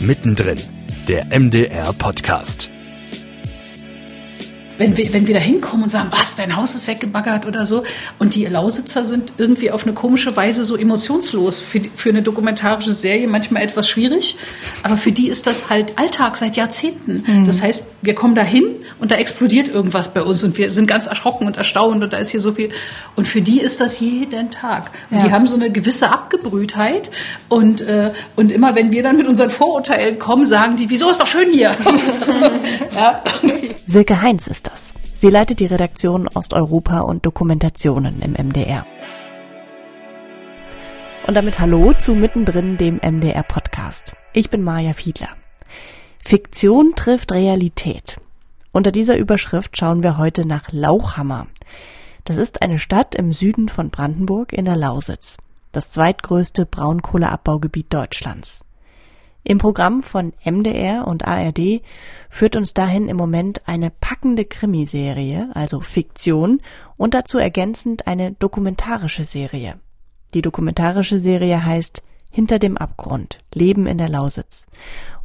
Mittendrin, der MDR Podcast wenn wir, wenn wir da hinkommen und sagen, was, dein Haus ist weggebaggert oder so, und die Lausitzer sind irgendwie auf eine komische Weise so emotionslos. Für, für eine dokumentarische Serie manchmal etwas schwierig, aber für die ist das halt Alltag seit Jahrzehnten. Mhm. Das heißt, wir kommen da hin und da explodiert irgendwas bei uns und wir sind ganz erschrocken und erstaunt und da ist hier so viel. Und für die ist das jeden Tag. Und ja. die haben so eine gewisse Abgebrühtheit und, äh, und immer wenn wir dann mit unseren Vorurteilen kommen, sagen die, wieso ist doch schön hier? ja. Silke Heinz ist das. Sie leitet die Redaktion Osteuropa und Dokumentationen im MDR. Und damit Hallo zu Mittendrin, dem MDR Podcast. Ich bin Maja Fiedler. Fiktion trifft Realität. Unter dieser Überschrift schauen wir heute nach Lauchhammer. Das ist eine Stadt im Süden von Brandenburg in der Lausitz. Das zweitgrößte Braunkohleabbaugebiet Deutschlands. Im Programm von MDR und ARD führt uns dahin im Moment eine packende Krimiserie, also Fiktion, und dazu ergänzend eine dokumentarische Serie. Die dokumentarische Serie heißt Hinter dem Abgrund, Leben in der Lausitz.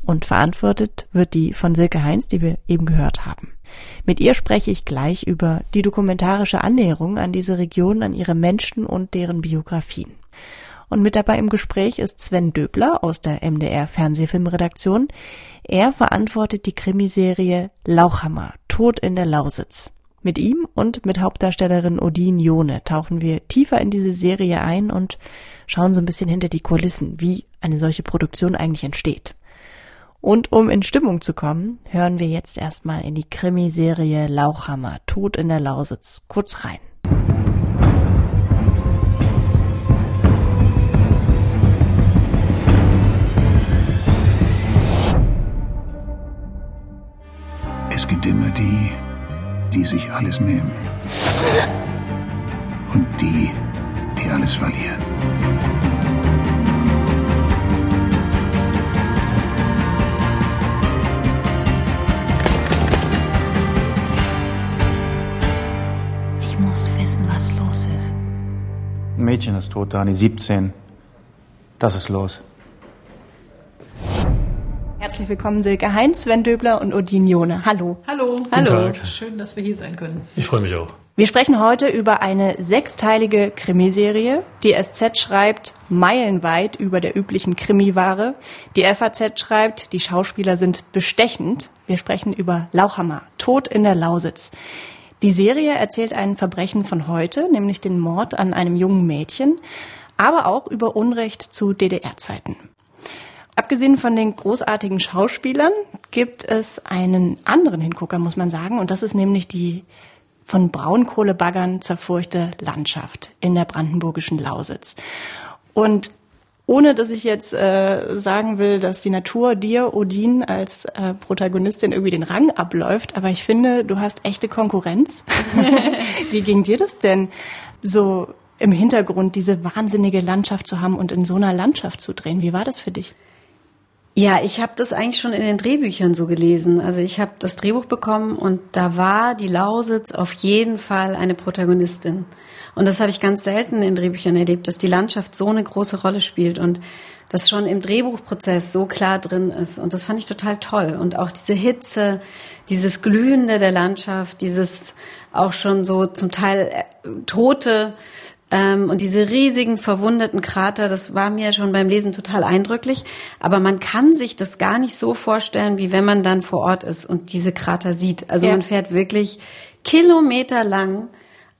Und verantwortet wird die von Silke Heinz, die wir eben gehört haben. Mit ihr spreche ich gleich über die dokumentarische Annäherung an diese Region, an ihre Menschen und deren Biografien. Und mit dabei im Gespräch ist Sven Döbler aus der MDR Fernsehfilmredaktion. Er verantwortet die Krimiserie Lauchhammer, Tod in der Lausitz. Mit ihm und mit Hauptdarstellerin Odin Jone tauchen wir tiefer in diese Serie ein und schauen so ein bisschen hinter die Kulissen, wie eine solche Produktion eigentlich entsteht. Und um in Stimmung zu kommen, hören wir jetzt erstmal in die Krimiserie Lauchhammer, Tod in der Lausitz, kurz rein. Gibt immer die, die sich alles nehmen. Und die, die alles verlieren. Ich muss wissen, was los ist. Ein Mädchen ist tot, Dani, 17. Das ist los. Herzlich willkommen, Silke Heinz, Sven Döbler und Odin Jone. Hallo. Hallo. Guten Hallo. Tag. Schön, dass wir hier sein können. Ich freue mich auch. Wir sprechen heute über eine sechsteilige Krimiserie. Die SZ schreibt meilenweit über der üblichen Krimiware. Die FAZ schreibt, die Schauspieler sind bestechend. Wir sprechen über Lauchhammer, Tod in der Lausitz. Die Serie erzählt ein Verbrechen von heute, nämlich den Mord an einem jungen Mädchen, aber auch über Unrecht zu DDR-Zeiten. Abgesehen von den großartigen Schauspielern gibt es einen anderen Hingucker, muss man sagen, und das ist nämlich die von Braunkohlebaggern zerfurchte Landschaft in der brandenburgischen Lausitz. Und ohne dass ich jetzt äh, sagen will, dass die Natur dir, Odin, als äh, Protagonistin irgendwie den Rang abläuft, aber ich finde, du hast echte Konkurrenz. Wie ging dir das denn, so im Hintergrund diese wahnsinnige Landschaft zu haben und in so einer Landschaft zu drehen? Wie war das für dich? Ja, ich habe das eigentlich schon in den Drehbüchern so gelesen. Also ich habe das Drehbuch bekommen und da war die Lausitz auf jeden Fall eine Protagonistin. Und das habe ich ganz selten in Drehbüchern erlebt, dass die Landschaft so eine große Rolle spielt und das schon im Drehbuchprozess so klar drin ist. Und das fand ich total toll. Und auch diese Hitze, dieses Glühende der Landschaft, dieses auch schon so zum Teil äh, tote und diese riesigen verwundeten Krater, das war mir schon beim Lesen total eindrücklich. Aber man kann sich das gar nicht so vorstellen, wie wenn man dann vor Ort ist und diese Krater sieht. Also ja. man fährt wirklich kilometerlang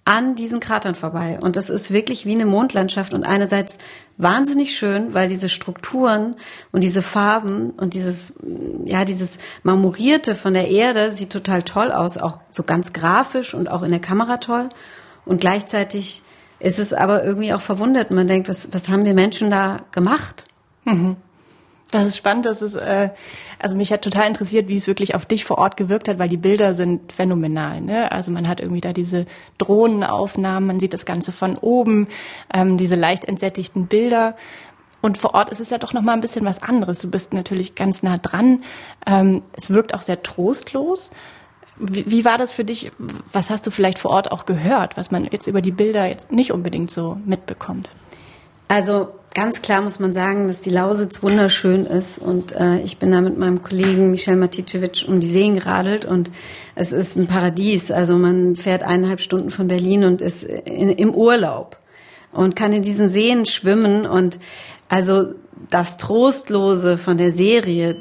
an diesen Kratern vorbei. Und das ist wirklich wie eine Mondlandschaft und einerseits wahnsinnig schön, weil diese Strukturen und diese Farben und dieses, ja, dieses Marmorierte von der Erde sieht total toll aus, auch so ganz grafisch und auch in der Kamera toll. Und gleichzeitig ist es aber irgendwie auch verwundert. Man denkt, was, was haben wir Menschen da gemacht? Mhm. Das ist spannend, das ist, äh, also mich hat total interessiert, wie es wirklich auf dich vor Ort gewirkt hat, weil die Bilder sind phänomenal. Ne? Also man hat irgendwie da diese Drohnenaufnahmen, man sieht das Ganze von oben, ähm, diese leicht entsättigten Bilder. Und vor Ort ist es ja doch noch mal ein bisschen was anderes. Du bist natürlich ganz nah dran. Ähm, es wirkt auch sehr trostlos. Wie, wie war das für dich? Was hast du vielleicht vor Ort auch gehört, was man jetzt über die Bilder jetzt nicht unbedingt so mitbekommt? Also ganz klar muss man sagen, dass die Lausitz wunderschön ist. Und äh, ich bin da mit meinem Kollegen Michel Maticevic um die Seen geradelt und es ist ein Paradies. Also man fährt eineinhalb Stunden von Berlin und ist in, im Urlaub und kann in diesen Seen schwimmen. Und also das Trostlose von der Serie,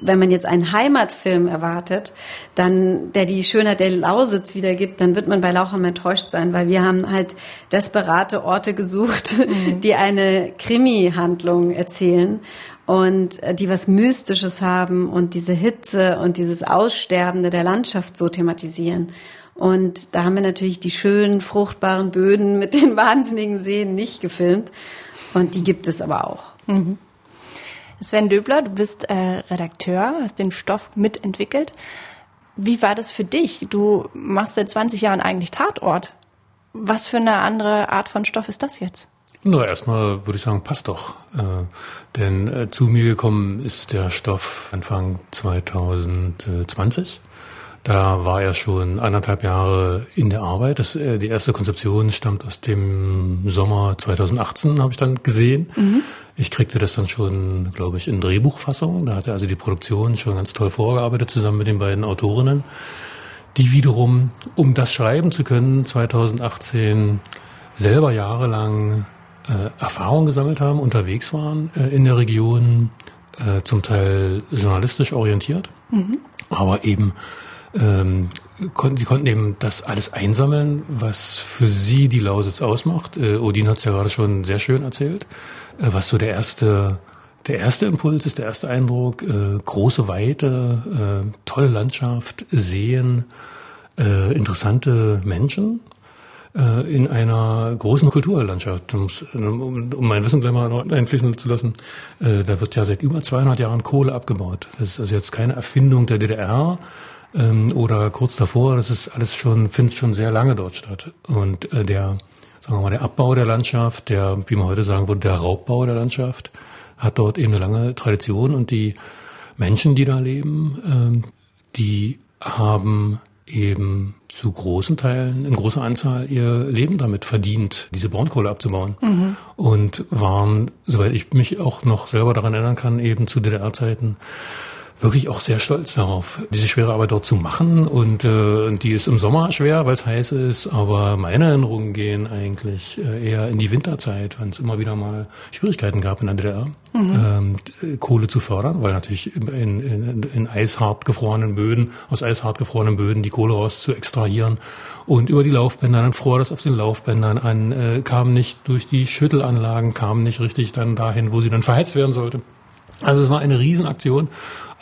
wenn man jetzt einen Heimatfilm erwartet, dann, der die Schönheit der Lausitz wiedergibt, dann wird man bei Laucham enttäuscht sein, weil wir haben halt desperate Orte gesucht, mhm. die eine Krimi-Handlung erzählen und äh, die was Mystisches haben und diese Hitze und dieses Aussterbende der Landschaft so thematisieren. Und da haben wir natürlich die schönen, fruchtbaren Böden mit den wahnsinnigen Seen nicht gefilmt. Und die gibt es aber auch. Mhm. Sven Döbler, du bist äh, Redakteur, hast den Stoff mitentwickelt. Wie war das für dich? Du machst seit 20 Jahren eigentlich Tatort. Was für eine andere Art von Stoff ist das jetzt? Na, erstmal würde ich sagen, passt doch. Äh, denn äh, zu mir gekommen ist der Stoff Anfang 2020. Da war er schon anderthalb Jahre in der Arbeit. Das, äh, die erste Konzeption stammt aus dem Sommer 2018, habe ich dann gesehen. Mhm. Ich kriegte das dann schon, glaube ich, in Drehbuchfassung. Da hatte also die Produktion schon ganz toll vorgearbeitet, zusammen mit den beiden Autorinnen, die wiederum, um das schreiben zu können, 2018 selber jahrelang äh, Erfahrung gesammelt haben, unterwegs waren äh, in der Region, äh, zum Teil journalistisch orientiert, mhm. aber eben ähm, konnten, sie konnten eben das alles einsammeln, was für sie die Lausitz ausmacht. Äh, Odin hat es ja gerade schon sehr schön erzählt, äh, was so der erste, der erste Impuls ist, der erste Eindruck. Äh, große Weite, äh, tolle Landschaft, Seen, äh, interessante Menschen äh, in einer großen Kulturlandschaft. Um, mein Wissen gleich mal einfließen zu lassen, da wird ja seit über 200 Jahren Kohle abgebaut. Das ist also jetzt keine Erfindung der DDR, ähm, oder kurz davor. Das ist alles schon, findet schon sehr lange dort statt. Und äh, der, sagen wir mal, der Abbau der Landschaft, der, wie man heute sagen würde, der Raubbau der Landschaft, hat dort eben eine lange Tradition und die Menschen, die da leben, ähm, die haben eben zu großen Teilen, in großer Anzahl ihr Leben damit verdient, diese Braunkohle abzubauen. Mhm. Und waren, soweit ich mich auch noch selber daran erinnern kann, eben zu DDR-Zeiten wirklich auch sehr stolz darauf, diese schwere Arbeit dort zu machen. Und äh, die ist im Sommer schwer, weil es heiß ist, aber meine Erinnerungen gehen eigentlich äh, eher in die Winterzeit, wenn es immer wieder mal Schwierigkeiten gab in der DDR, mhm. ähm, Kohle zu fördern, weil natürlich in, in, in eishart gefrorenen Böden, aus eishart gefrorenen Böden die Kohle raus zu extrahieren und über die Laufbänder, dann fror das auf den Laufbändern an, äh, kam nicht durch die Schüttelanlagen, kam nicht richtig dann dahin, wo sie dann verheizt werden sollte. Also es war eine Riesenaktion,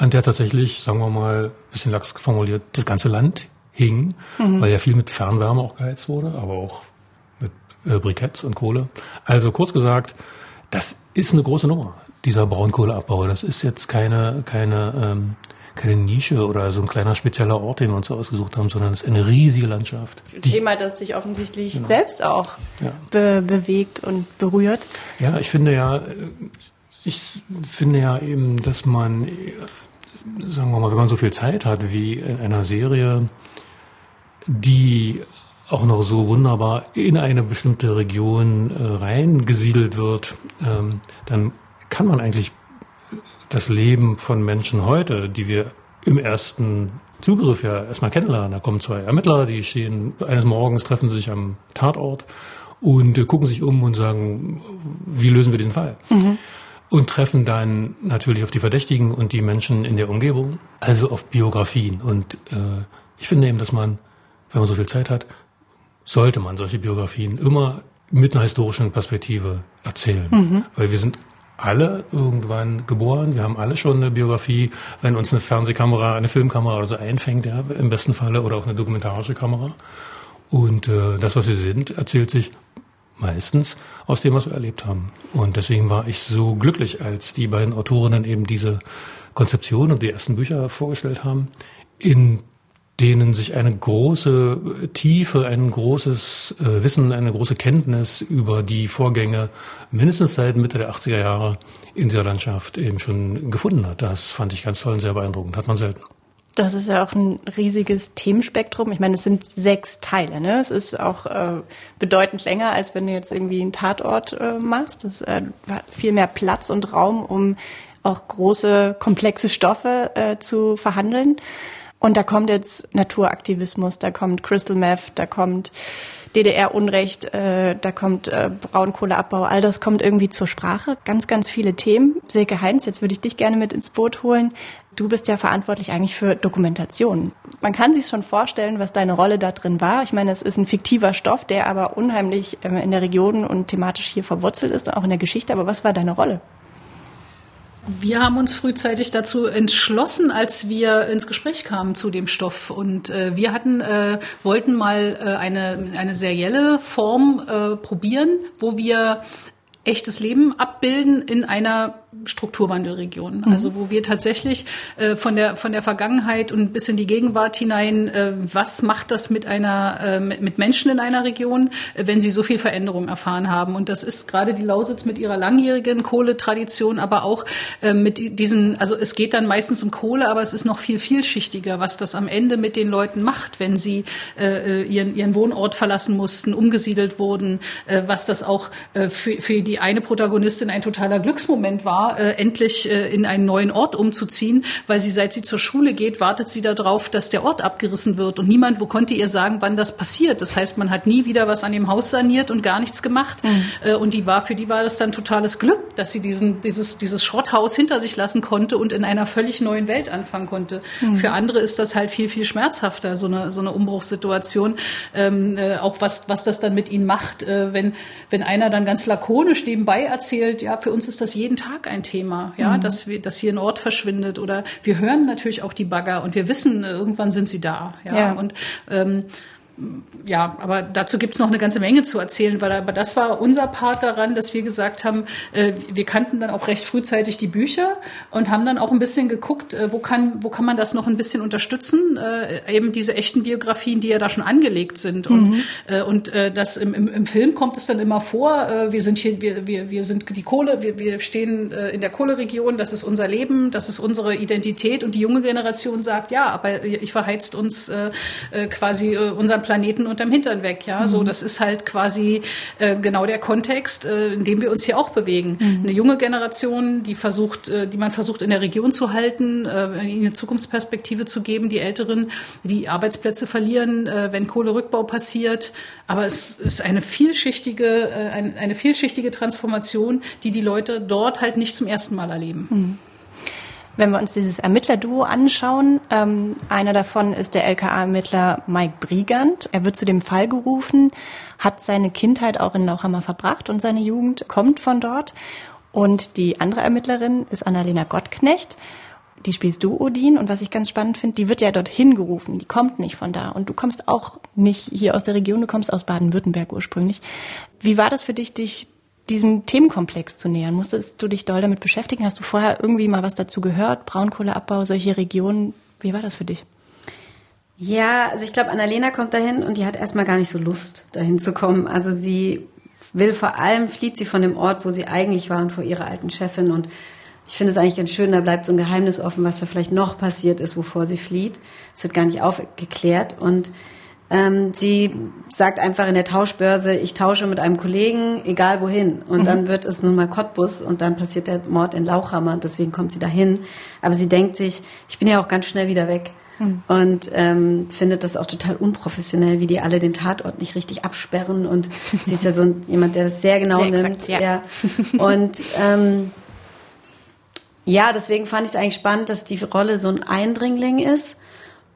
an der tatsächlich, sagen wir mal, ein bisschen lax formuliert, das ganze Land hing, mhm. weil ja viel mit Fernwärme auch geheizt wurde, aber auch mit äh, Briketts und Kohle. Also kurz gesagt, das ist eine große Nummer, dieser Braunkohleabbau. Das ist jetzt keine, keine, ähm, keine Nische oder so ein kleiner spezieller Ort, den wir uns ausgesucht haben, sondern es ist eine riesige Landschaft. Ein Thema, das dich offensichtlich genau. selbst auch ja. be bewegt und berührt. Ja, ich finde ja, ich finde ja eben, dass man, sagen wir mal, wenn man so viel Zeit hat wie in einer Serie, die auch noch so wunderbar in eine bestimmte Region äh, reingesiedelt wird, ähm, dann kann man eigentlich das Leben von Menschen heute, die wir im ersten Zugriff ja erstmal kennenlernen. Da kommen zwei Ermittler, die stehen eines Morgens, treffen sich am Tatort und äh, gucken sich um und sagen, wie lösen wir diesen Fall? Mhm und treffen dann natürlich auf die Verdächtigen und die Menschen in der Umgebung, also auf Biografien. Und äh, ich finde eben, dass man, wenn man so viel Zeit hat, sollte man solche Biografien immer mit einer historischen Perspektive erzählen. Mhm. Weil wir sind alle irgendwann geboren, wir haben alle schon eine Biografie, wenn uns eine Fernsehkamera, eine Filmkamera oder so einfängt, ja, im besten Falle, oder auch eine dokumentarische Kamera. Und äh, das, was wir sind, erzählt sich meistens aus dem, was wir erlebt haben. Und deswegen war ich so glücklich, als die beiden Autorinnen eben diese Konzeption und die ersten Bücher vorgestellt haben, in denen sich eine große Tiefe, ein großes äh, Wissen, eine große Kenntnis über die Vorgänge mindestens seit Mitte der 80er Jahre in dieser Landschaft eben schon gefunden hat. Das fand ich ganz toll und sehr beeindruckend. Hat man selten. Das ist ja auch ein riesiges Themenspektrum. Ich meine, es sind sechs Teile. Ne? Es ist auch äh, bedeutend länger, als wenn du jetzt irgendwie einen Tatort äh, machst. Das äh, viel mehr Platz und Raum, um auch große, komplexe Stoffe äh, zu verhandeln. Und da kommt jetzt Naturaktivismus, da kommt Crystal Meth, da kommt DDR-Unrecht, äh, da kommt äh, Braunkohleabbau, all das kommt irgendwie zur Sprache. Ganz, ganz viele Themen. Silke Heinz, jetzt würde ich dich gerne mit ins Boot holen. Du bist ja verantwortlich eigentlich für Dokumentation. Man kann sich schon vorstellen, was deine Rolle da drin war. Ich meine, es ist ein fiktiver Stoff, der aber unheimlich äh, in der Region und thematisch hier verwurzelt ist, auch in der Geschichte. Aber was war deine Rolle? Wir haben uns frühzeitig dazu entschlossen, als wir ins Gespräch kamen zu dem Stoff. Und äh, wir hatten, äh, wollten mal äh, eine, eine serielle Form äh, probieren, wo wir echtes Leben abbilden in einer Strukturwandelregion. Mhm. Also wo wir tatsächlich äh, von der von der Vergangenheit und bis in die Gegenwart hinein, äh, was macht das mit einer äh, mit Menschen in einer Region, äh, wenn sie so viel Veränderung erfahren haben? Und das ist gerade die Lausitz mit ihrer langjährigen Kohletradition, aber auch äh, mit diesen, also es geht dann meistens um Kohle, aber es ist noch viel vielschichtiger, was das am Ende mit den Leuten macht, wenn sie äh, ihren ihren Wohnort verlassen mussten, umgesiedelt wurden, was das auch für, für die eine Protagonistin ein totaler Glücksmoment war war, äh, endlich äh, in einen neuen Ort umzuziehen, weil sie, seit sie zur Schule geht, wartet sie darauf, dass der Ort abgerissen wird. Und niemand, wo konnte ihr sagen, wann das passiert. Das heißt, man hat nie wieder was an dem Haus saniert und gar nichts gemacht. Mhm. Äh, und die war, für die war das dann totales Glück, dass sie diesen, dieses, dieses Schrotthaus hinter sich lassen konnte und in einer völlig neuen Welt anfangen konnte. Mhm. Für andere ist das halt viel, viel schmerzhafter, so eine, so eine Umbruchssituation. Ähm, äh, auch was, was das dann mit ihnen macht, äh, wenn, wenn einer dann ganz lakonisch nebenbei erzählt, ja, für uns ist das jeden Tag ein Thema, ja, mhm. dass wir, dass hier ein Ort verschwindet oder wir hören natürlich auch die Bagger und wir wissen, irgendwann sind sie da, ja, ja. und ähm, ja, aber dazu gibt's noch eine ganze Menge zu erzählen, weil aber das war unser Part daran, dass wir gesagt haben, äh, wir kannten dann auch recht frühzeitig die Bücher und haben dann auch ein bisschen geguckt, äh, wo kann, wo kann man das noch ein bisschen unterstützen, äh, eben diese echten Biografien, die ja da schon angelegt sind. Und, mhm. äh, und äh, das im, im, im Film kommt es dann immer vor, äh, wir sind hier, wir, wir, wir sind die Kohle, wir, wir stehen in der Kohleregion, das ist unser Leben, das ist unsere Identität und die junge Generation sagt, ja, aber ich verheizt uns quasi unseren Planeten unterm Hintern weg. Ja, mhm. so das ist halt quasi äh, genau der Kontext, äh, in dem wir uns hier auch bewegen. Mhm. Eine junge Generation, die versucht, äh, die man versucht in der Region zu halten, äh, ihnen eine Zukunftsperspektive zu geben. Die Älteren, die Arbeitsplätze verlieren, äh, wenn Kohlerückbau passiert. Aber es ist eine vielschichtige, äh, eine, eine vielschichtige Transformation, die die Leute dort halt nicht zum ersten Mal erleben. Mhm. Wenn wir uns dieses Ermittlerduo anschauen, ähm, einer davon ist der LKA-Ermittler Mike Brigand. Er wird zu dem Fall gerufen, hat seine Kindheit auch in Lauchhammer verbracht und seine Jugend kommt von dort. Und die andere Ermittlerin ist Annalena Gottknecht. Die spielst du, Odin. Und was ich ganz spannend finde, die wird ja dorthin gerufen. Die kommt nicht von da. Und du kommst auch nicht hier aus der Region, du kommst aus Baden-Württemberg ursprünglich. Wie war das für dich, dich diesem Themenkomplex zu nähern? Musstest du dich doll damit beschäftigen? Hast du vorher irgendwie mal was dazu gehört? Braunkohleabbau, solche Regionen. Wie war das für dich? Ja, also ich glaube, Annalena kommt dahin und die hat erstmal gar nicht so Lust, dahin zu kommen. Also sie will vor allem, flieht sie von dem Ort, wo sie eigentlich war und vor ihrer alten Chefin. Und ich finde es eigentlich ganz schön, da bleibt so ein Geheimnis offen, was da vielleicht noch passiert ist, wovor sie flieht. Es wird gar nicht aufgeklärt. Und ähm, sie sagt einfach in der Tauschbörse, ich tausche mit einem Kollegen, egal wohin. Und mhm. dann wird es nun mal Cottbus und dann passiert der Mord in Lauchhammer und deswegen kommt sie dahin. Aber sie denkt sich, ich bin ja auch ganz schnell wieder weg. Mhm. Und ähm, findet das auch total unprofessionell, wie die alle den Tatort nicht richtig absperren. Und sie ist ja so ein, jemand, der das sehr genau sehr nimmt. Exakt, ja. ja. Und ähm, ja, deswegen fand ich es eigentlich spannend, dass die Rolle so ein Eindringling ist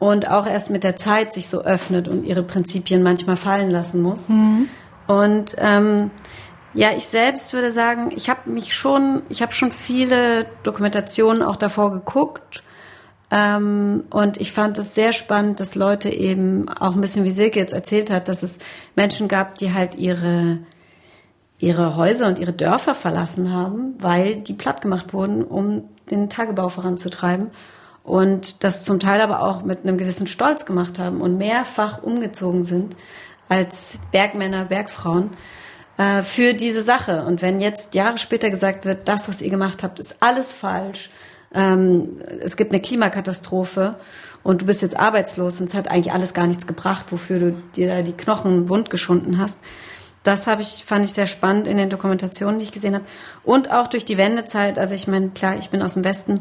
und auch erst mit der Zeit sich so öffnet und ihre Prinzipien manchmal fallen lassen muss. Mhm. Und ähm, ja, ich selbst würde sagen, ich habe mich schon, ich habe schon viele Dokumentationen auch davor geguckt. Ähm, und ich fand es sehr spannend, dass Leute eben auch ein bisschen wie Silke jetzt erzählt hat, dass es Menschen gab, die halt ihre ihre Häuser und ihre Dörfer verlassen haben, weil die platt gemacht wurden, um den Tagebau voranzutreiben und das zum Teil aber auch mit einem gewissen Stolz gemacht haben und mehrfach umgezogen sind als Bergmänner, Bergfrauen äh, für diese Sache. Und wenn jetzt Jahre später gesagt wird, das, was ihr gemacht habt, ist alles falsch, ähm, es gibt eine Klimakatastrophe und du bist jetzt arbeitslos und es hat eigentlich alles gar nichts gebracht, wofür du dir da die Knochen wund geschunden hast. Das habe ich, fand ich sehr spannend in den Dokumentationen, die ich gesehen habe. Und auch durch die Wendezeit, also ich meine, klar, ich bin aus dem Westen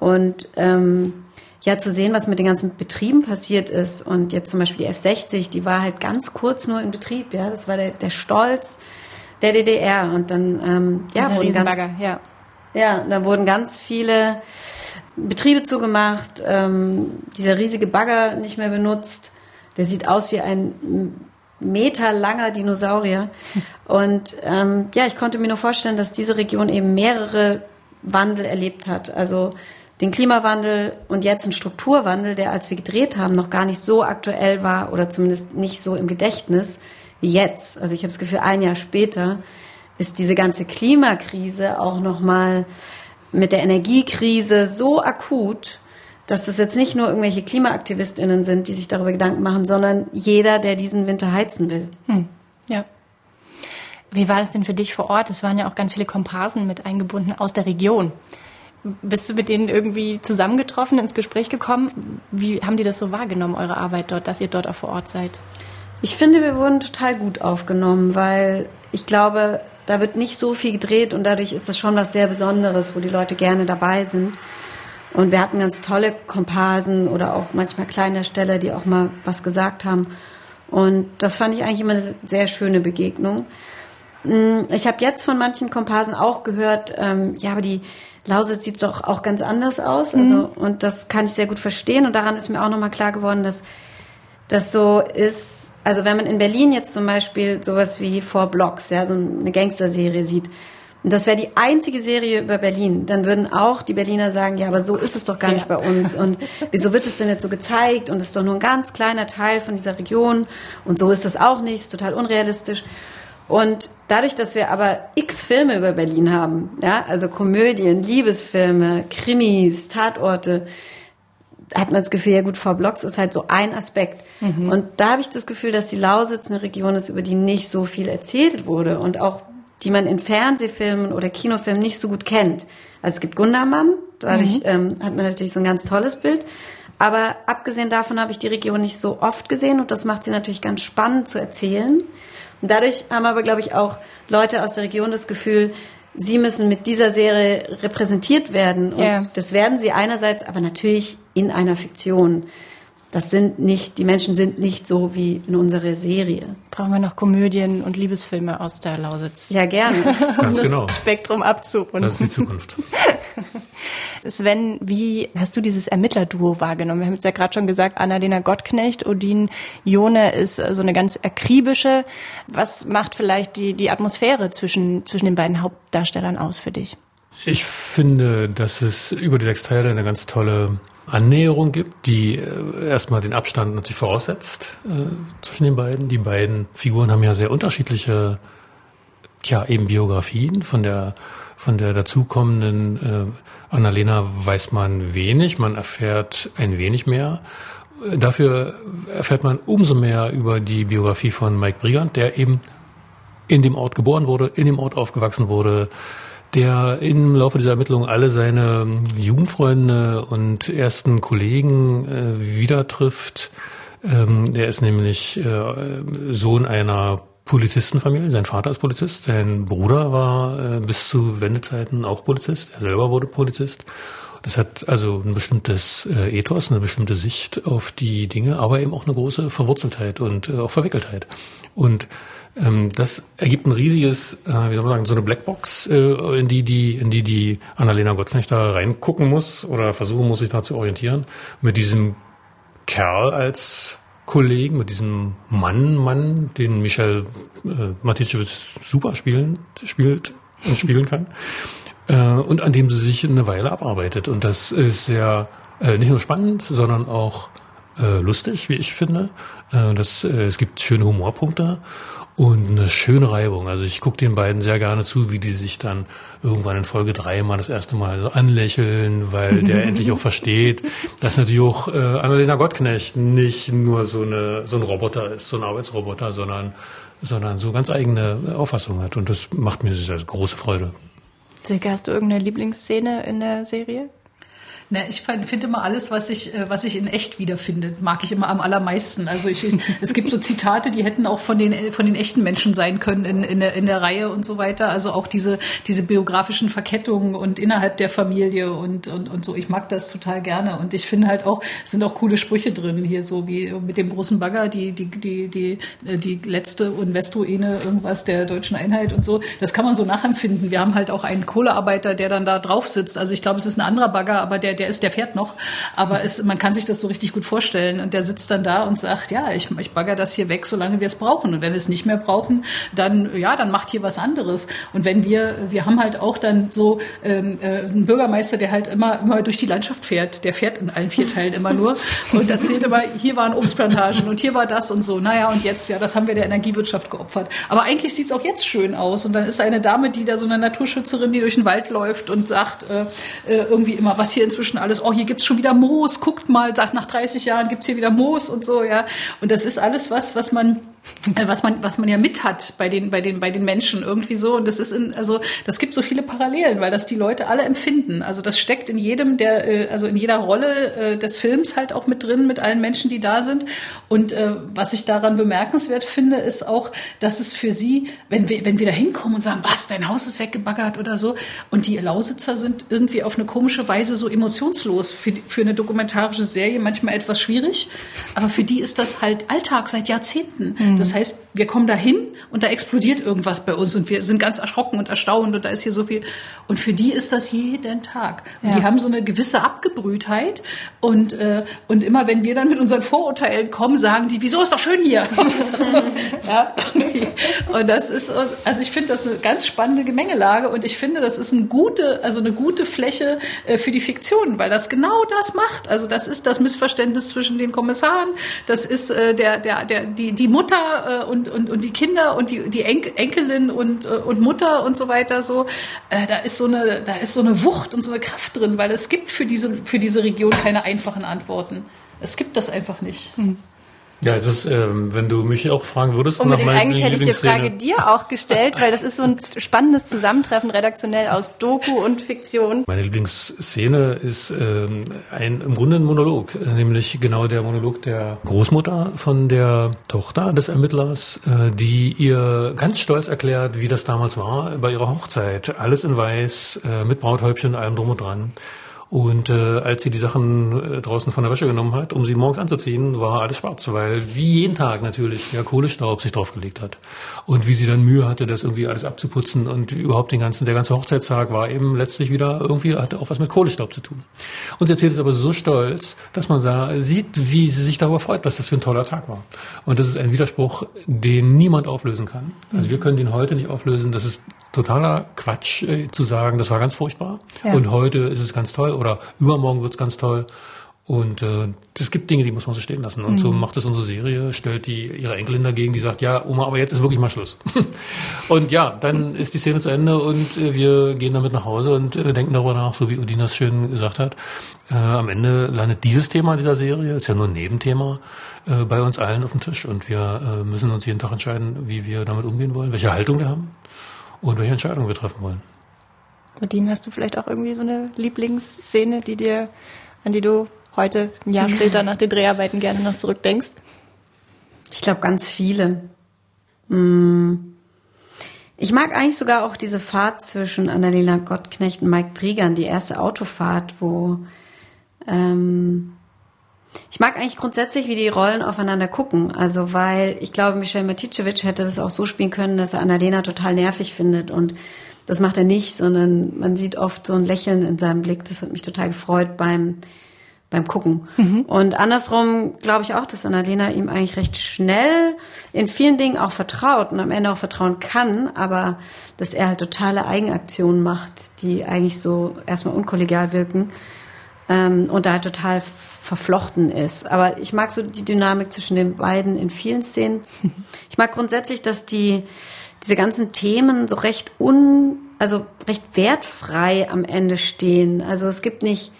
und ähm, ja, zu sehen, was mit den ganzen Betrieben passiert ist. Und jetzt zum Beispiel die F60, die war halt ganz kurz nur in Betrieb, ja. Das war der, der Stolz der DDR. Und dann, ähm, ja, wurden ganz, ja. ja, da wurden ganz viele Betriebe zugemacht, ähm, dieser riesige Bagger nicht mehr benutzt. Der sieht aus wie ein meterlanger Dinosaurier. Und ähm, ja, ich konnte mir nur vorstellen, dass diese Region eben mehrere Wandel erlebt hat. Also den Klimawandel und jetzt einen Strukturwandel, der, als wir gedreht haben, noch gar nicht so aktuell war oder zumindest nicht so im Gedächtnis wie jetzt. Also ich habe das Gefühl, ein Jahr später ist diese ganze Klimakrise auch noch mal mit der Energiekrise so akut, dass es jetzt nicht nur irgendwelche KlimaaktivistInnen sind, die sich darüber Gedanken machen, sondern jeder, der diesen Winter heizen will. Hm. Ja. Wie war das denn für dich vor Ort? Es waren ja auch ganz viele Komparsen mit eingebunden aus der Region. Bist du mit denen irgendwie zusammengetroffen, ins Gespräch gekommen? Wie haben die das so wahrgenommen, eure Arbeit dort, dass ihr dort auch vor Ort seid? Ich finde, wir wurden total gut aufgenommen, weil ich glaube, da wird nicht so viel gedreht und dadurch ist das schon was sehr Besonderes, wo die Leute gerne dabei sind. Und wir hatten ganz tolle Komparsen oder auch manchmal kleine Stelle, die auch mal was gesagt haben. Und das fand ich eigentlich immer eine sehr schöne Begegnung. Mm, ich habe jetzt von manchen Komparsen auch gehört, ähm, ja, aber die Lausitz sieht doch auch ganz anders aus. Also, mhm. und das kann ich sehr gut verstehen. Und daran ist mir auch nochmal klar geworden, dass das so ist, also wenn man in Berlin jetzt zum Beispiel sowas wie Four Blocks, ja, so eine Gangster-Serie sieht, und das wäre die einzige Serie über Berlin, dann würden auch die Berliner sagen, ja, aber so ist es doch gar nicht ja. bei uns. Und wieso wird es denn jetzt so gezeigt? Und es ist doch nur ein ganz kleiner Teil von dieser Region. Und so ist das auch nicht, ist total unrealistisch. Und dadurch, dass wir aber x Filme über Berlin haben, ja, also Komödien, Liebesfilme, Krimis, Tatorte, hat man das Gefühl, ja gut, Frau Blocks ist halt so ein Aspekt. Mhm. Und da habe ich das Gefühl, dass die Lausitz eine Region ist, über die nicht so viel erzählt wurde und auch die man in Fernsehfilmen oder Kinofilmen nicht so gut kennt. Also es gibt Gundermann, dadurch mhm. ähm, hat man natürlich so ein ganz tolles Bild. Aber abgesehen davon habe ich die Region nicht so oft gesehen und das macht sie natürlich ganz spannend zu erzählen. Und dadurch haben aber, glaube ich, auch Leute aus der Region das Gefühl, sie müssen mit dieser Serie repräsentiert werden. Und yeah. das werden sie einerseits, aber natürlich in einer Fiktion. Das sind nicht, die Menschen sind nicht so wie in unserer Serie. Brauchen wir noch Komödien und Liebesfilme aus der Lausitz? Ja, gerne. Ganz um genau. Das Spektrum abzurunden. Das ist die Zukunft. Sven, wie hast du dieses Ermittlerduo wahrgenommen? Wir haben jetzt ja gerade schon gesagt, Annalena Gottknecht, Odin Jone ist so eine ganz akribische. Was macht vielleicht die, die Atmosphäre zwischen, zwischen den beiden Hauptdarstellern aus für dich? Ich finde, dass es über die sechs Teile eine ganz tolle Annäherung gibt, die äh, erstmal den Abstand natürlich voraussetzt äh, zwischen den beiden. Die beiden Figuren haben ja sehr unterschiedliche, ja, eben Biografien. Von der, von der dazukommenden äh, Annalena weiß man wenig, man erfährt ein wenig mehr. Dafür erfährt man umso mehr über die Biografie von Mike Brigant, der eben in dem Ort geboren wurde, in dem Ort aufgewachsen wurde, der im Laufe dieser Ermittlungen alle seine Jugendfreunde und ersten Kollegen äh, wieder trifft. Ähm, der ist nämlich äh, Sohn einer Polizistenfamilie. Sein Vater ist Polizist, sein Bruder war äh, bis zu Wendezeiten auch Polizist. Er selber wurde Polizist. Das hat also ein bestimmtes äh, Ethos, eine bestimmte Sicht auf die Dinge, aber eben auch eine große Verwurzeltheit und äh, auch Verwickeltheit. Und ähm, das ergibt ein riesiges, äh, wie soll man sagen, so eine Blackbox, äh, in die die, in die die Annalena Gottknecht da reingucken muss oder versuchen muss, sich da zu orientieren. Mit diesem Kerl als Kollegen, mit diesem Mann, Mann, den Michel äh, Matitschewitsch super spielen, spielt und spielen kann. Äh, und an dem sie sich eine Weile abarbeitet. Und das ist sehr, äh, nicht nur spannend, sondern auch äh, lustig, wie ich finde. Das, es gibt schöne Humorpunkte und eine schöne Reibung. Also ich gucke den beiden sehr gerne zu, wie die sich dann irgendwann in Folge drei mal das erste Mal so anlächeln, weil der endlich auch versteht, dass natürlich auch äh, Annalena Gottknecht nicht nur so eine so ein Roboter ist, so ein Arbeitsroboter, sondern sondern so ganz eigene Auffassung hat. Und das macht mir sehr große Freude. Silke, hast du irgendeine Lieblingsszene in der Serie? Na, ich finde immer alles, was ich, äh, was ich in echt wiederfinde, mag ich immer am allermeisten. Also ich, es gibt so Zitate, die hätten auch von den, von den echten Menschen sein können in, in, der, in der Reihe und so weiter. Also auch diese, diese biografischen Verkettungen und innerhalb der Familie und, und, und so. Ich mag das total gerne. Und ich finde halt auch, es sind auch coole Sprüche drin hier, so wie mit dem großen Bagger, die, die, die, die, äh, die letzte Investoene irgendwas der deutschen Einheit und so. Das kann man so nachempfinden. Wir haben halt auch einen Kohlearbeiter, der dann da drauf sitzt. Also ich glaube, es ist ein anderer Bagger, aber der, der ist, der fährt noch. Aber es, man kann sich das so richtig gut vorstellen. Und der sitzt dann da und sagt, ja, ich, ich bagger das hier weg, solange wir es brauchen. Und wenn wir es nicht mehr brauchen, dann, ja, dann macht hier was anderes. Und wenn wir, wir haben halt auch dann so ähm, äh, einen Bürgermeister, der halt immer, immer durch die Landschaft fährt. Der fährt in allen vier Teilen immer nur und erzählt immer, hier waren Obstplantagen und hier war das und so. Naja, und jetzt, ja, das haben wir der Energiewirtschaft geopfert. Aber eigentlich sieht's auch jetzt schön aus. Und dann ist eine Dame, die da so eine Naturschützerin, die durch den Wald läuft und sagt äh, äh irgendwie immer, was hier inzwischen alles, oh, hier gibt's schon wieder Moos, guckt mal, sagt nach 30 Jahren gibt's hier wieder Moos und so, ja. Und das ist alles was, was man was man was man ja mit hat bei den bei den bei den Menschen irgendwie so. Und das ist in, also das gibt so viele Parallelen weil das die Leute alle empfinden. Also das steckt in jedem der äh, also in jeder Rolle äh, des Films halt auch mit drin mit allen Menschen die da sind. Und äh, was ich daran bemerkenswert finde ist auch dass es für sie wenn wir wenn wir da hinkommen und sagen was dein Haus ist weggebaggert oder so und die Lausitzer sind irgendwie auf eine komische Weise so emotionslos. Für für eine dokumentarische Serie manchmal etwas schwierig. Aber für die ist das halt Alltag seit Jahrzehnten. Mhm. Das heißt, wir kommen da hin und da explodiert irgendwas bei uns und wir sind ganz erschrocken und erstaunt und da ist hier so viel. Und für die ist das jeden Tag. Und ja. die haben so eine gewisse Abgebrühtheit und, äh, und immer wenn wir dann mit unseren Vorurteilen kommen, sagen die, wieso ist doch schön hier? ja, und das ist, also ich finde das eine ganz spannende Gemengelage und ich finde, das ist eine gute, also eine gute Fläche äh, für die Fiktion, weil das genau das macht. Also das ist das Missverständnis zwischen den Kommissaren, das ist äh, der, der, der, die, die Mutter äh, und, und, und die Kinder und die, die Enkelin und, äh, und Mutter und so weiter so, äh, da ist so eine, da ist so eine Wucht und so eine Kraft drin, weil es gibt für diese, für diese Region keine einfachen Antworten. Es gibt das einfach nicht. Hm. Ja, das ist, ähm, wenn du mich auch fragen würdest, Unbedingt. nach meiner Eigentlich hätte ich die Frage dir auch gestellt, weil das ist so ein spannendes Zusammentreffen redaktionell aus Doku und Fiktion. Meine Lieblingsszene ist ähm, ein, im Grunde ein Monolog, nämlich genau der Monolog der Großmutter von der Tochter des Ermittlers, äh, die ihr ganz stolz erklärt, wie das damals war bei ihrer Hochzeit. Alles in weiß, äh, mit Brauthäubchen, allem drum und dran. Und äh, als sie die Sachen äh, draußen von der Wäsche genommen hat, um sie morgens anzuziehen, war alles schwarz, weil wie jeden Tag natürlich ja Kohlestaub sich draufgelegt hat. Und wie sie dann Mühe hatte, das irgendwie alles abzuputzen und überhaupt den ganzen, der ganze Hochzeitstag war eben letztlich wieder irgendwie, hatte auch was mit Kohlestaub zu tun. Und sie erzählt es aber so stolz, dass man sah, sieht, wie sie sich darüber freut, was das für ein toller Tag war. Und das ist ein Widerspruch, den niemand auflösen kann. Also wir können den heute nicht auflösen. Das ist totaler Quatsch äh, zu sagen, das war ganz furchtbar. Ja. Und heute ist es ganz toll oder übermorgen wird's ganz toll. Und äh, es gibt Dinge, die muss man so stehen lassen. Und mhm. so macht es unsere Serie, stellt die ihre Enkelin dagegen, die sagt, ja, Oma, aber jetzt ist wirklich mal Schluss. und ja, dann ist die Szene zu Ende und äh, wir gehen damit nach Hause und äh, denken darüber nach, so wie Udinas schön gesagt hat. Äh, am Ende landet dieses Thema dieser Serie, ist ja nur ein Nebenthema, äh, bei uns allen auf dem Tisch. Und wir äh, müssen uns jeden Tag entscheiden, wie wir damit umgehen wollen, welche Haltung wir haben und welche Entscheidungen wir treffen wollen. Odin, hast du vielleicht auch irgendwie so eine Lieblingsszene, die dir, an die du heute, ein Jahr später nach den Dreharbeiten gerne noch zurückdenkst? Ich glaube ganz viele. Hm. Ich mag eigentlich sogar auch diese Fahrt zwischen Annalena Gottknecht und Mike Briegern, die erste Autofahrt, wo ähm, ich mag eigentlich grundsätzlich, wie die Rollen aufeinander gucken. Also, weil ich glaube, Michel Maticevic hätte das auch so spielen können, dass er Annalena total nervig findet. Und das macht er nicht, sondern man sieht oft so ein Lächeln in seinem Blick. Das hat mich total gefreut beim, beim Gucken. Mhm. Und andersrum glaube ich auch, dass Annalena ihm eigentlich recht schnell in vielen Dingen auch vertraut und am Ende auch vertrauen kann, aber dass er halt totale Eigenaktionen macht, die eigentlich so erstmal unkollegial wirken ähm, und da halt total verflochten ist. Aber ich mag so die Dynamik zwischen den beiden in vielen Szenen. Ich mag grundsätzlich, dass die diese ganzen Themen so recht un, also recht wertfrei am Ende stehen. Also es gibt nicht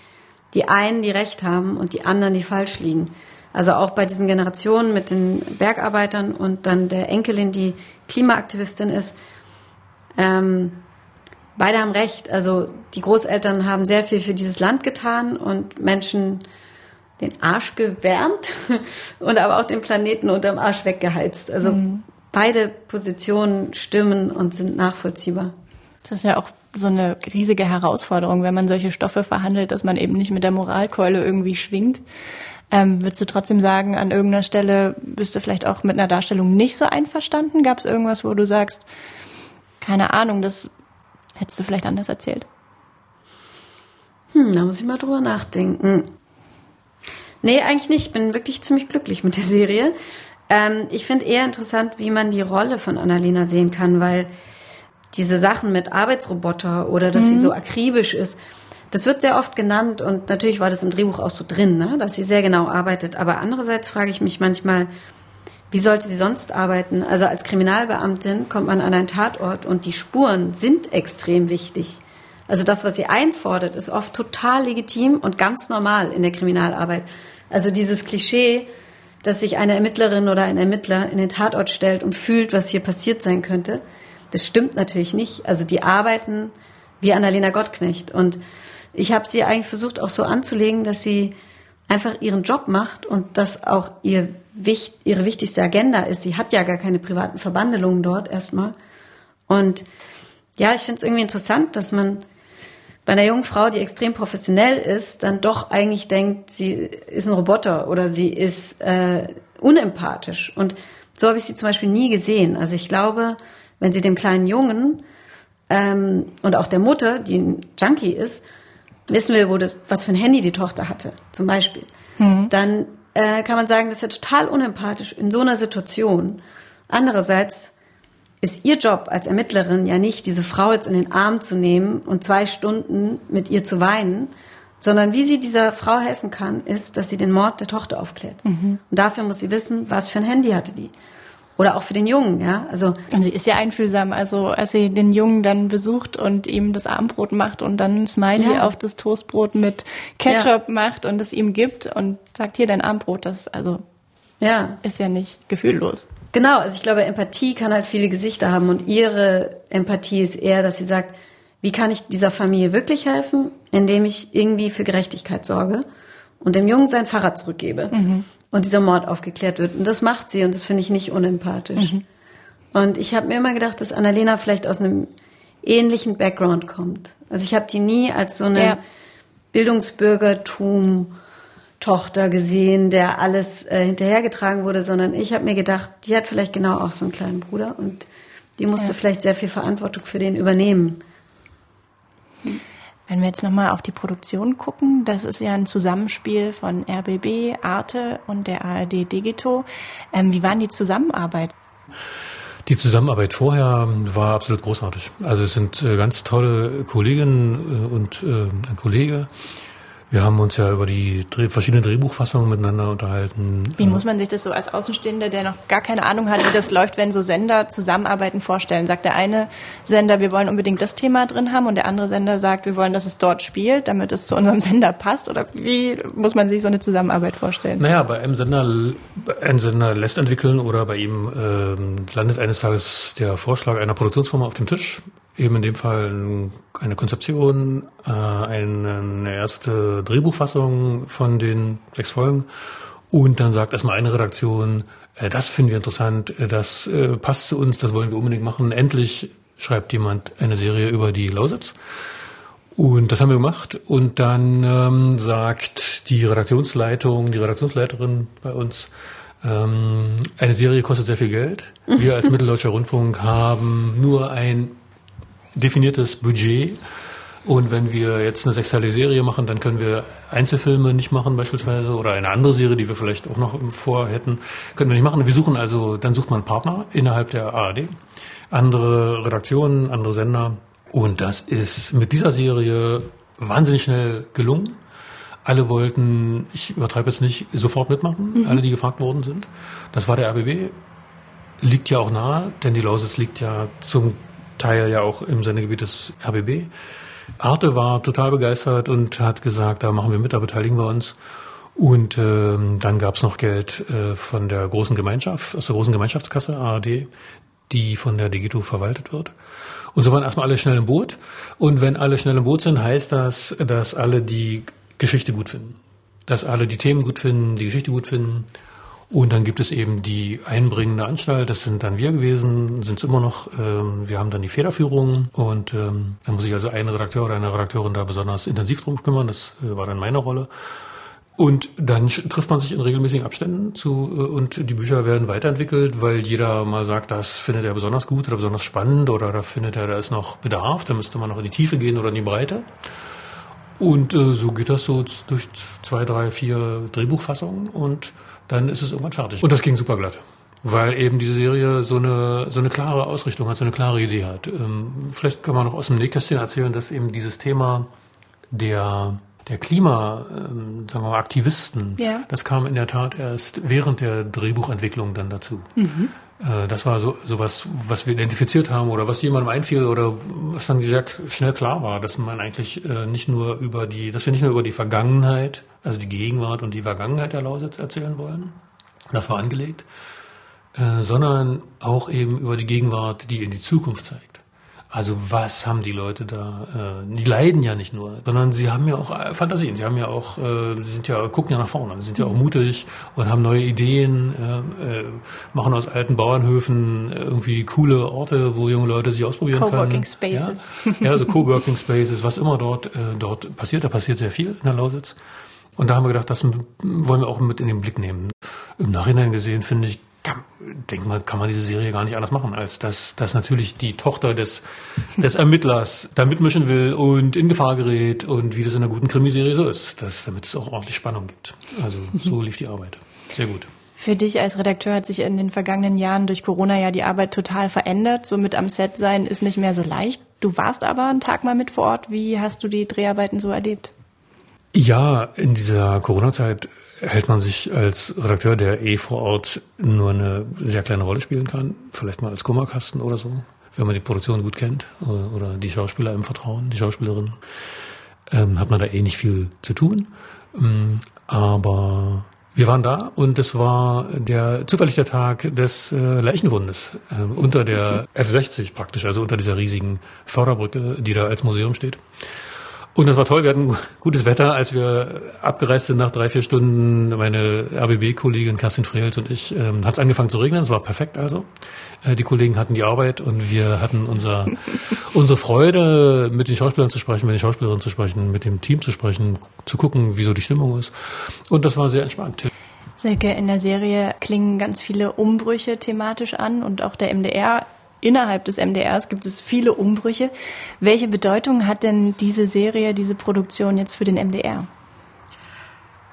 die einen, die recht haben und die anderen, die falsch liegen. Also auch bei diesen Generationen mit den Bergarbeitern und dann der Enkelin, die Klimaaktivistin ist, ähm, beide haben recht. Also die Großeltern haben sehr viel für dieses Land getan und Menschen den Arsch gewärmt und aber auch den Planeten unterm Arsch weggeheizt. Also mhm. beide Positionen stimmen und sind nachvollziehbar. Das ist ja auch so eine riesige Herausforderung, wenn man solche Stoffe verhandelt, dass man eben nicht mit der Moralkeule irgendwie schwingt. Ähm, würdest du trotzdem sagen, an irgendeiner Stelle bist du vielleicht auch mit einer Darstellung nicht so einverstanden? Gab es irgendwas, wo du sagst, keine Ahnung, das hättest du vielleicht anders erzählt? Hm, da muss ich mal drüber nachdenken. Nee, eigentlich nicht. Ich bin wirklich ziemlich glücklich mit der Serie. Ähm, ich finde eher interessant, wie man die Rolle von Annalena sehen kann, weil diese Sachen mit Arbeitsroboter oder dass mhm. sie so akribisch ist, das wird sehr oft genannt und natürlich war das im Drehbuch auch so drin, ne? dass sie sehr genau arbeitet. Aber andererseits frage ich mich manchmal, wie sollte sie sonst arbeiten? Also als Kriminalbeamtin kommt man an einen Tatort und die Spuren sind extrem wichtig. Also das, was sie einfordert, ist oft total legitim und ganz normal in der Kriminalarbeit. Also dieses Klischee, dass sich eine Ermittlerin oder ein Ermittler in den Tatort stellt und fühlt, was hier passiert sein könnte, das stimmt natürlich nicht. Also die arbeiten wie Annalena Gottknecht. Und ich habe sie eigentlich versucht auch so anzulegen, dass sie einfach ihren Job macht und das auch ihr, ihre wichtigste Agenda ist. Sie hat ja gar keine privaten Verbandelungen dort erstmal. Und ja, ich finde es irgendwie interessant, dass man bei einer jungen Frau, die extrem professionell ist, dann doch eigentlich denkt, sie ist ein Roboter oder sie ist äh, unempathisch. Und so habe ich sie zum Beispiel nie gesehen. Also ich glaube, wenn sie dem kleinen Jungen ähm, und auch der Mutter, die ein Junkie ist, wissen wir, wo das, was für ein Handy die Tochter hatte, zum Beispiel, mhm. dann äh, kann man sagen, das ist ja total unempathisch in so einer Situation. Andererseits ist ihr Job als Ermittlerin ja nicht, diese Frau jetzt in den Arm zu nehmen und zwei Stunden mit ihr zu weinen, sondern wie sie dieser Frau helfen kann, ist, dass sie den Mord der Tochter aufklärt. Mhm. Und dafür muss sie wissen, was für ein Handy hatte die. Oder auch für den Jungen, ja. Also und sie ist ja einfühlsam. Also als sie den Jungen dann besucht und ihm das Armbrot macht und dann ein Smiley ja. auf das Toastbrot mit Ketchup ja. macht und es ihm gibt und sagt hier dein Armbrot, das also ja. ist ja nicht gefühllos. Genau, also ich glaube, Empathie kann halt viele Gesichter haben und ihre Empathie ist eher, dass sie sagt, wie kann ich dieser Familie wirklich helfen, indem ich irgendwie für Gerechtigkeit sorge und dem Jungen sein Fahrrad zurückgebe. Mhm und dieser Mord aufgeklärt wird. Und das macht sie und das finde ich nicht unempathisch. Mhm. Und ich habe mir immer gedacht, dass Annalena vielleicht aus einem ähnlichen Background kommt. Also ich habe die nie als so eine ja. Bildungsbürgertum Tochter gesehen, der alles äh, hinterhergetragen wurde, sondern ich habe mir gedacht, die hat vielleicht genau auch so einen kleinen Bruder und die musste ja. vielleicht sehr viel Verantwortung für den übernehmen. Wenn wir jetzt nochmal auf die Produktion gucken, das ist ja ein Zusammenspiel von RBB, Arte und der ARD Digito. Ähm, wie war die Zusammenarbeit? Die Zusammenarbeit vorher war absolut großartig. Also es sind äh, ganz tolle Kolleginnen äh, und äh, ein Kollege, wir haben uns ja über die verschiedenen Drehbuchfassungen miteinander unterhalten. Wie muss man sich das so als Außenstehender, der noch gar keine Ahnung hat, wie das läuft, wenn so Sender zusammenarbeiten, vorstellen? Sagt der eine Sender, wir wollen unbedingt das Thema drin haben und der andere Sender sagt, wir wollen, dass es dort spielt, damit es zu unserem Sender passt? Oder wie muss man sich so eine Zusammenarbeit vorstellen? Naja, bei einem Sender, ein Sender lässt entwickeln oder bei ihm ähm, landet eines Tages der Vorschlag einer Produktionsfirma auf dem Tisch eben in dem Fall eine Konzeption, äh, eine erste Drehbuchfassung von den sechs Folgen und dann sagt erstmal eine Redaktion, äh, das finden wir interessant, äh, das passt zu uns, das wollen wir unbedingt machen. Endlich schreibt jemand eine Serie über die Lausitz. Und das haben wir gemacht. Und dann ähm, sagt die Redaktionsleitung, die Redaktionsleiterin bei uns, ähm, eine Serie kostet sehr viel Geld. Wir als Mitteldeutscher Rundfunk haben nur ein definiertes Budget. Und wenn wir jetzt eine sexuelle Serie machen, dann können wir Einzelfilme nicht machen beispielsweise oder eine andere Serie, die wir vielleicht auch noch vor hätten, können wir nicht machen. Wir suchen also, dann sucht man Partner innerhalb der ARD, andere Redaktionen, andere Sender. Und das ist mit dieser Serie wahnsinnig schnell gelungen. Alle wollten, ich übertreibe jetzt nicht, sofort mitmachen, mhm. alle, die gefragt worden sind. Das war der RBB. Liegt ja auch nahe, denn die Lausitz liegt ja zum Teil ja auch im Sendegebiet des RBB. Arte war total begeistert und hat gesagt, da machen wir mit, da beteiligen wir uns. Und ähm, dann gab es noch Geld äh, von der großen Gemeinschaft, aus der großen Gemeinschaftskasse ARD, die von der Digito verwaltet wird. Und so waren erstmal alle schnell im Boot. Und wenn alle schnell im Boot sind, heißt das, dass alle die Geschichte gut finden. Dass alle die Themen gut finden, die Geschichte gut finden. Und dann gibt es eben die einbringende Anstalt, das sind dann wir gewesen, sind es immer noch. Ähm, wir haben dann die Federführung und ähm, da muss sich also ein Redakteur oder eine Redakteurin da besonders intensiv drum kümmern. Das äh, war dann meine Rolle. Und dann trifft man sich in regelmäßigen Abständen zu äh, und die Bücher werden weiterentwickelt, weil jeder mal sagt, das findet er besonders gut oder besonders spannend oder da findet er, da ist noch Bedarf, da müsste man noch in die Tiefe gehen oder in die Breite. Und äh, so geht das so durch zwei, drei, vier Drehbuchfassungen und dann ist es irgendwann fertig. Und das ging super glatt. Weil eben diese Serie so eine, so eine klare Ausrichtung hat, so eine klare Idee hat. Ähm, vielleicht kann man noch aus dem Nähkästchen erzählen, dass eben dieses Thema der, der Klima, ähm, sagen wir mal, Aktivisten, ja. das kam in der Tat erst während der Drehbuchentwicklung dann dazu. Mhm. Äh, das war so, so was, was wir identifiziert haben oder was jemandem einfiel oder was dann sehr schnell klar war, dass man eigentlich äh, nicht nur über die, dass wir nicht nur über die Vergangenheit also die Gegenwart und die Vergangenheit der Lausitz erzählen wollen. Das war angelegt, äh, sondern auch eben über die Gegenwart, die in die Zukunft zeigt. Also was haben die Leute da? Äh, die leiden ja nicht nur, sondern sie haben ja auch äh, Fantasien. Sie haben ja auch, äh, sind ja gucken ja nach vorne, sie sind ja auch mutig und haben neue Ideen, äh, äh, machen aus alten Bauernhöfen irgendwie coole Orte, wo junge Leute sich ausprobieren Co-working können. Spaces. Ja, ja also Coworking Spaces, was immer dort äh, dort passiert. Da passiert sehr viel in der Lausitz. Und da haben wir gedacht, das wollen wir auch mit in den Blick nehmen. Im Nachhinein gesehen finde ich, kann, denk mal, kann man diese Serie gar nicht anders machen, als dass, dass natürlich die Tochter des, des Ermittlers da mitmischen will und in Gefahr gerät und wie das in einer guten Krimiserie so ist, dass, damit es auch ordentlich Spannung gibt. Also so lief die Arbeit. Sehr gut. Für dich als Redakteur hat sich in den vergangenen Jahren durch Corona ja die Arbeit total verändert. Somit am Set sein ist nicht mehr so leicht. Du warst aber einen Tag mal mit vor Ort. Wie hast du die Dreharbeiten so erlebt? Ja, in dieser Corona-Zeit hält man sich als Redakteur, der eh vor Ort nur eine sehr kleine Rolle spielen kann, vielleicht mal als Kummerkasten oder so, wenn man die Produktion gut kennt oder, oder die Schauspieler im Vertrauen, die Schauspielerin, ähm, hat man da eh nicht viel zu tun. Ähm, aber wir waren da und es war der zufällig der Tag des äh, Leichenwundes äh, unter der F60 praktisch, also unter dieser riesigen Förderbrücke, die da als Museum steht. Und das war toll. Wir hatten gutes Wetter, als wir abgereist sind nach drei, vier Stunden. Meine RBB-Kollegin Kerstin Frehels und ich, ähm, hat es angefangen zu regnen. Es war perfekt also. Äh, die Kollegen hatten die Arbeit und wir hatten unser, unsere Freude, mit den Schauspielern zu sprechen, mit den Schauspielerinnen zu sprechen, mit dem Team zu sprechen, zu gucken, wie so die Stimmung ist. Und das war sehr entspannt. Silke, in der Serie klingen ganz viele Umbrüche thematisch an und auch der MDR innerhalb des MDRs gibt es viele Umbrüche. Welche Bedeutung hat denn diese Serie, diese Produktion jetzt für den MDR?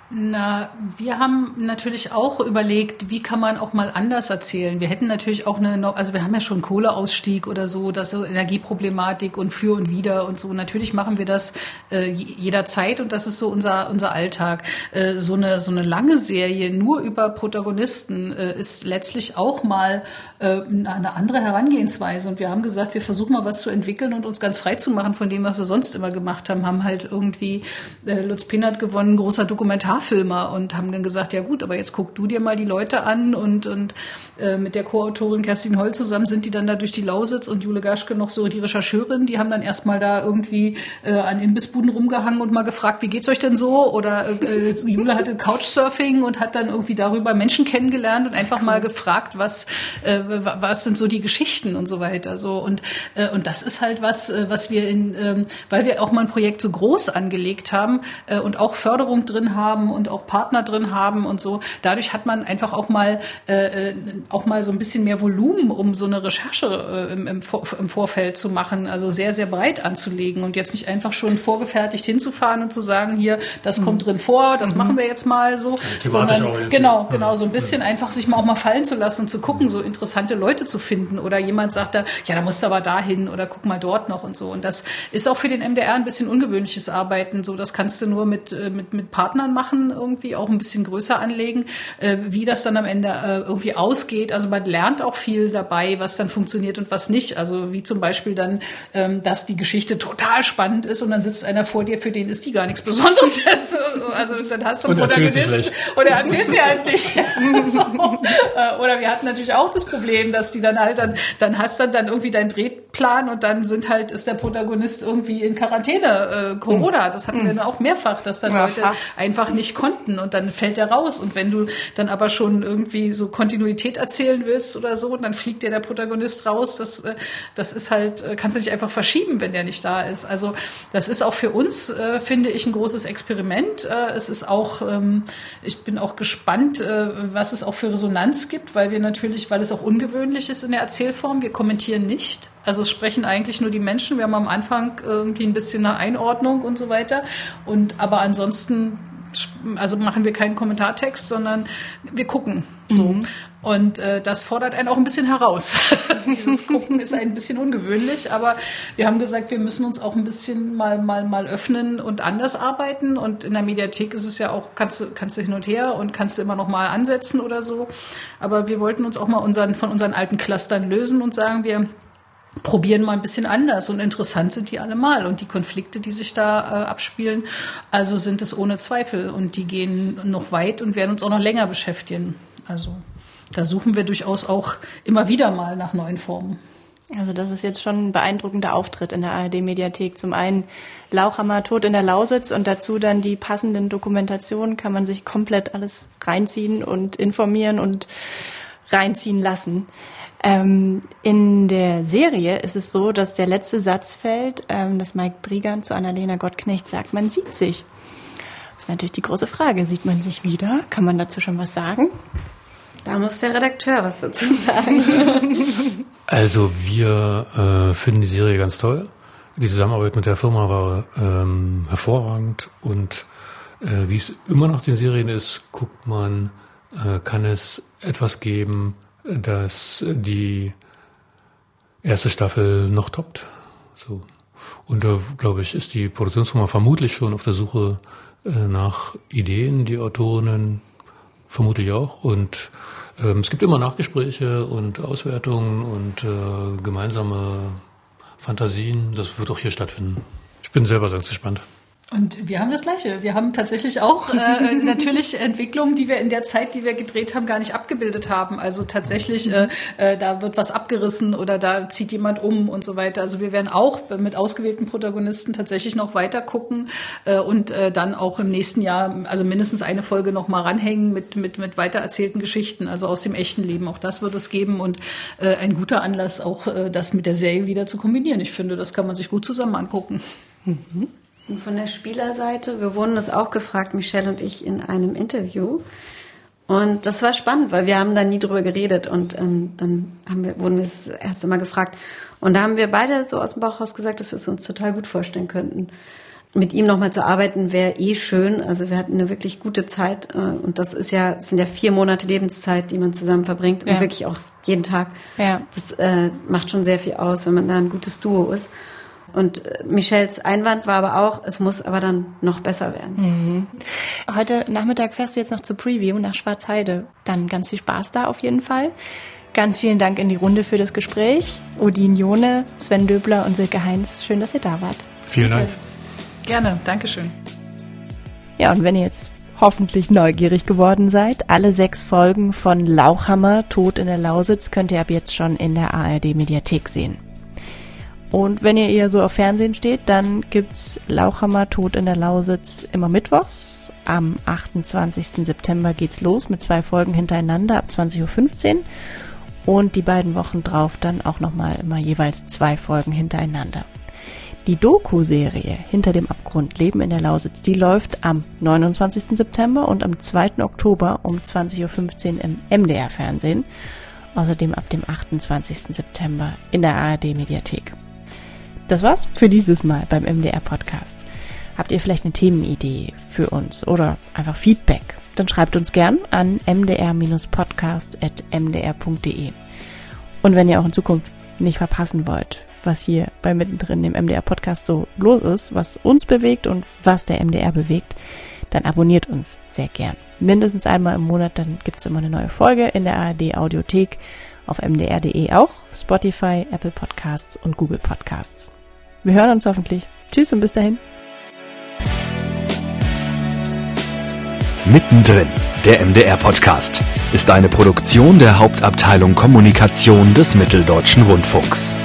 Na, wir haben natürlich auch überlegt, wie kann man auch mal anders erzählen. Wir hätten natürlich auch eine, also wir haben ja schon Kohleausstieg oder so, das so Energieproblematik und für und wider und so. Natürlich machen wir das äh, jederzeit und das ist so unser unser Alltag. Äh, so eine so eine lange Serie nur über Protagonisten äh, ist letztlich auch mal äh, eine andere Herangehensweise. Und wir haben gesagt, wir versuchen mal was zu entwickeln und uns ganz frei zu machen von dem, was wir sonst immer gemacht haben. Haben halt irgendwie äh, Lutz Pinnert gewonnen, großer Dokumentarfilmer und haben dann gesagt, ja gut, aber jetzt guck du dir mal die Leute an und, und äh, mit der Co-Autorin Kerstin Holl zusammen sind die dann da durch die Lausitz und Jule Gaschke noch so die Rechercheurin, die haben dann erstmal da irgendwie äh, an Imbissbuden rumgehangen und mal gefragt, wie geht's euch denn so? Oder äh, Jule hatte Couchsurfing und hat dann irgendwie darüber Menschen kennengelernt und einfach mal gefragt, was äh, was sind so die Geschichten und so weiter. So und äh, und das ist halt was, äh, was wir in, ähm, weil wir auch mal ein Projekt so groß angelegt haben äh, und auch Förderung drin haben und auch Partner drin haben und so. Dadurch hat man einfach auch mal äh, äh auch mal so ein bisschen mehr Volumen, um so eine Recherche äh, im, im, im Vorfeld zu machen, also sehr sehr breit anzulegen und jetzt nicht einfach schon vorgefertigt hinzufahren und zu sagen, hier, das mhm. kommt drin vor, das mhm. machen wir jetzt mal so, sondern genau genau so ein bisschen einfach sich mal auch mal fallen zu lassen und zu gucken, so interessant interessante Leute zu finden. Oder jemand sagt da, ja, da musst du aber dahin oder guck mal dort noch und so. Und das ist auch für den MDR ein bisschen ungewöhnliches Arbeiten. So, das kannst du nur mit, äh, mit, mit Partnern machen machen, irgendwie auch ein bisschen größer anlegen, äh, wie das dann am Ende äh, irgendwie ausgeht. Also man lernt auch viel dabei, was dann funktioniert und was nicht. Also wie zum Beispiel dann, ähm, dass die Geschichte total spannend ist und dann sitzt einer vor dir, für den ist die gar nichts Besonderes. also, also dann hast du einen Und Protagonist schlecht. oder erzählt sie halt nicht. so. Äh, Oder wir hatten natürlich auch das Problem, dass die dann halt dann, dann hast dann dann irgendwie deinen Drehplan und dann sind halt, ist der Protagonist irgendwie in Quarantäne, äh, Corona. Das hatten wir dann auch mehrfach, dass dann Aha. Leute einfach nicht konnten und dann fällt der raus. Und wenn du dann aber schon irgendwie so Kontinuität erzählen willst oder so, dann fliegt dir der Protagonist raus. Das, äh, das ist halt, äh, kannst du nicht einfach verschieben, wenn der nicht da ist. Also das ist auch für uns, äh, finde ich, ein großes Experiment. Es ist auch, ähm, ich bin auch gespannt, was es auch für Resonanz gibt, weil wir natürlich, weil es auch ungewöhnlich ist in der Erzählform, wir kommentieren nicht. Also es sprechen eigentlich nur die Menschen. Wir haben am Anfang irgendwie ein bisschen eine Einordnung und so weiter. Und aber ansonsten also machen wir keinen Kommentartext, sondern wir gucken so. Und äh, das fordert einen auch ein bisschen heraus. Dieses Gucken ist ein bisschen ungewöhnlich, aber wir haben gesagt, wir müssen uns auch ein bisschen mal mal mal öffnen und anders arbeiten. Und in der Mediathek ist es ja auch kannst du kannst du hin und her und kannst du immer noch mal ansetzen oder so. Aber wir wollten uns auch mal unseren von unseren alten Clustern lösen und sagen, wir probieren mal ein bisschen anders und interessant sind die allemal und die Konflikte, die sich da äh, abspielen, also sind es ohne Zweifel und die gehen noch weit und werden uns auch noch länger beschäftigen. Also da suchen wir durchaus auch immer wieder mal nach neuen Formen. Also das ist jetzt schon ein beeindruckender Auftritt in der ARD-Mediathek. Zum einen Lauchhammer Tod in der Lausitz und dazu dann die passenden Dokumentationen. Kann man sich komplett alles reinziehen und informieren und reinziehen lassen. Ähm, in der Serie ist es so, dass der letzte Satz fällt, ähm, dass Mike Brigand zu Annalena Gottknecht sagt, man sieht sich. Das ist natürlich die große Frage. Sieht man sich wieder? Kann man dazu schon was sagen? Da muss der Redakteur was dazu sagen. Also wir äh, finden die Serie ganz toll. Die Zusammenarbeit mit der Firma war ähm, hervorragend und äh, wie es immer nach den Serien ist, guckt man, äh, kann es etwas geben, das die erste Staffel noch toppt. So. Und da, glaube ich, ist die Produktionsfirma vermutlich schon auf der Suche äh, nach Ideen, die Autorinnen vermutlich auch. Und ähm, es gibt immer Nachgespräche und Auswertungen und äh, gemeinsame Fantasien. Das wird auch hier stattfinden. Ich bin selber ganz gespannt. Und wir haben das Gleiche. Wir haben tatsächlich auch äh, natürlich Entwicklungen, die wir in der Zeit, die wir gedreht haben, gar nicht abgebildet haben. Also tatsächlich, äh, äh, da wird was abgerissen oder da zieht jemand um und so weiter. Also wir werden auch mit ausgewählten Protagonisten tatsächlich noch weiter gucken äh, und äh, dann auch im nächsten Jahr, also mindestens eine Folge noch mal ranhängen mit, mit, mit weiter erzählten Geschichten, also aus dem echten Leben. Auch das wird es geben und äh, ein guter Anlass, auch äh, das mit der Serie wieder zu kombinieren. Ich finde, das kann man sich gut zusammen angucken. Und von der Spielerseite, wir wurden das auch gefragt, Michelle und ich, in einem Interview. Und das war spannend, weil wir haben da nie drüber geredet und ähm, dann haben wir, wurden wir das erste Mal gefragt. Und da haben wir beide so aus dem Bauch raus gesagt, dass wir es uns total gut vorstellen könnten. Mit ihm nochmal zu arbeiten wäre eh schön. Also wir hatten eine wirklich gute Zeit äh, und das ist ja, das sind ja vier Monate Lebenszeit, die man zusammen verbringt und Ja. wirklich auch jeden Tag. Ja. Das äh, macht schon sehr viel aus, wenn man da ein gutes Duo ist. Und äh, Michelles Einwand war aber auch, es muss aber dann noch besser werden. Heute Nachmittag fährst du jetzt noch zur Preview nach Schwarzheide. Dann ganz viel Spaß da auf jeden Fall. Ganz vielen Dank in die Runde für das Gespräch. Odin Jone, Sven Döbler und Silke Heinz. Schön, dass ihr da wart. Vielen Dank. Gerne, Dankeschön. Ja, und wenn ihr jetzt hoffentlich neugierig geworden seid, alle sechs Folgen von Lauchhammer, Tod in der Lausitz, könnt ihr ab jetzt schon in der ARD Mediathek sehen. Und wenn ihr eher so auf Fernsehen steht, dann gibt's Lauchhammer, Tod in der Lausitz immer mittwochs. Am 28. September geht's los mit zwei Folgen hintereinander ab 20.15 Uhr. Und die beiden Wochen drauf dann auch nochmal immer jeweils zwei Folgen hintereinander. Die Doku-Serie Hinter dem Abgrund Leben in der Lausitz, die läuft am 29. September und am 2. Oktober um 20.15 Uhr im MDR-Fernsehen. Außerdem ab dem 28. September in der ARD-Mediathek. Das war's für dieses Mal beim MDR-Podcast. Habt ihr vielleicht eine Themenidee für uns oder einfach Feedback? Dann schreibt uns gern an mdr-podcast.mdr.de. Und wenn ihr auch in Zukunft nicht verpassen wollt, was hier bei Mittendrin dem MDR Podcast so los ist, was uns bewegt und was der MDR bewegt, dann abonniert uns sehr gern. Mindestens einmal im Monat, dann gibt's immer eine neue Folge in der ARD Audiothek, auf mdr.de auch, Spotify, Apple Podcasts und Google Podcasts. Wir hören uns hoffentlich. Tschüss und bis dahin. Mittendrin, der MDR-Podcast, ist eine Produktion der Hauptabteilung Kommunikation des Mitteldeutschen Rundfunks.